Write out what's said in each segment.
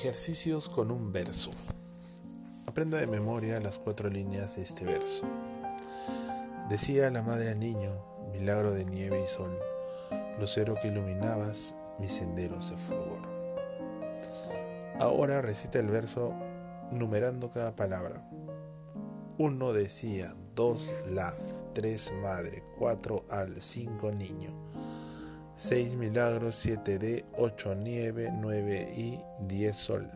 Ejercicios con un verso. Aprenda de memoria las cuatro líneas de este verso. Decía la madre al niño, milagro de nieve y sol, lucero que iluminabas mis senderos de fulgor. Ahora recita el verso numerando cada palabra. Uno decía, dos la, tres madre, cuatro al, cinco niño 6 milagros, 7 D, 8 nieve, 9 I, 10 sol.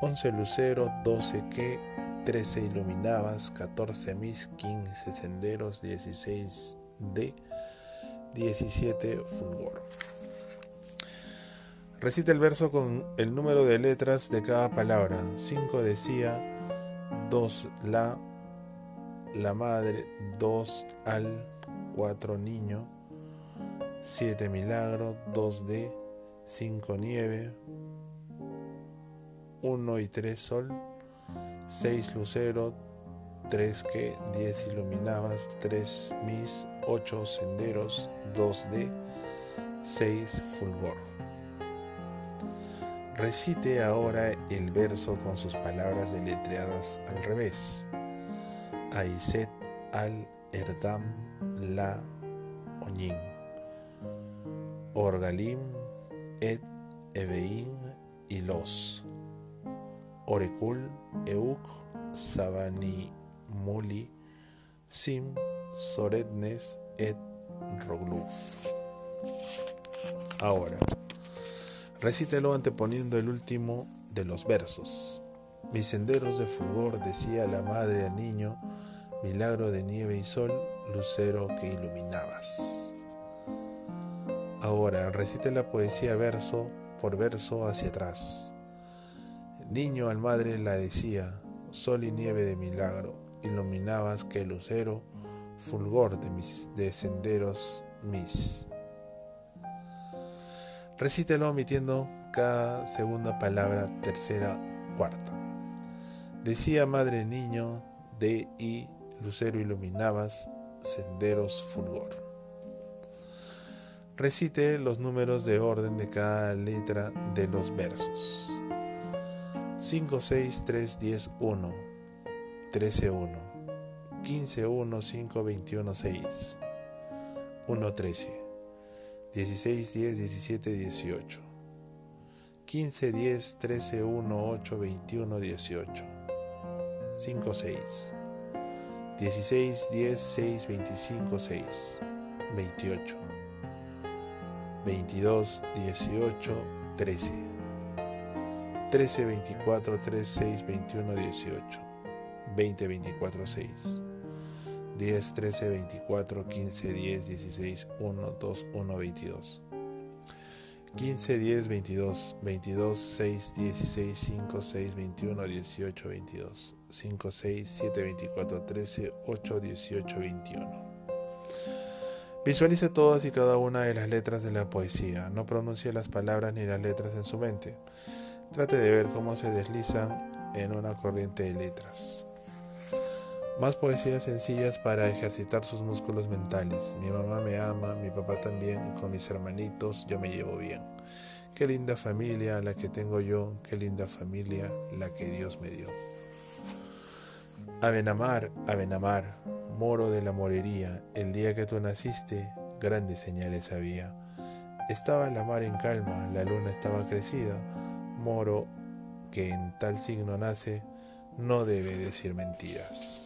11 lucero, 12 que, 13 iluminabas, 14 mis, 15 senderos, 16 D, 17 fulgor. Recita el verso con el número de letras de cada palabra. 5 decía, 2 la, la madre, 2 al, 4 niño, 7 milagros, 2D, 5 nieve, 1 y 3 sol, 6 lucero, 3 que, 10 iluminabas, 3 mis, 8 senderos, 2D, 6 fulgor. Recite ahora el verso con sus palabras deletreadas al revés. Aiset al Erdam la Oñin. Orgalim et Evein y los. Orecul Euk Sabani Muli Sim Sorednes et Rogluf. Ahora, recítelo anteponiendo el último de los versos. Mis senderos de fulgor, decía la madre al niño, milagro de nieve y sol, lucero que iluminabas. Ahora recite la poesía verso por verso hacia atrás. niño al madre la decía, sol y nieve de milagro, iluminabas que lucero, fulgor de mis de senderos mis. Recítelo omitiendo cada segunda palabra, tercera, cuarta. Decía madre niño, de y lucero iluminabas, senderos fulgor. Recite los números de orden de cada letra de los versos. 5, 6, 3, 10, 1, 13, 1, 15, 1, 5, 21, 6, 1, 13, 16, 10, 17, 18, 15, 10, 13, 1, 8, 21, 18, 5, 6, 16, 10, 6, 25, 6, 28, 22, 18, 13. 13, 24, 3, 6, 21, 18. 20, 24, 6. 10, 13, 24, 15, 10, 16, 1, 2, 1, 22. 15, 10, 22, 22, 6, 16, 5, 6, 21, 18, 22. 5, 6, 7, 24, 13, 8, 18, 21. Visualice todas y cada una de las letras de la poesía. No pronuncie las palabras ni las letras en su mente. Trate de ver cómo se deslizan en una corriente de letras. Más poesías sencillas para ejercitar sus músculos mentales. Mi mamá me ama, mi papá también, y con mis hermanitos yo me llevo bien. Qué linda familia la que tengo yo, qué linda familia la que Dios me dio. Avenamar, Avenamar, moro de la morería, el día que tú naciste, grandes señales había. Estaba la mar en calma, la luna estaba crecida, moro que en tal signo nace, no debe decir mentiras.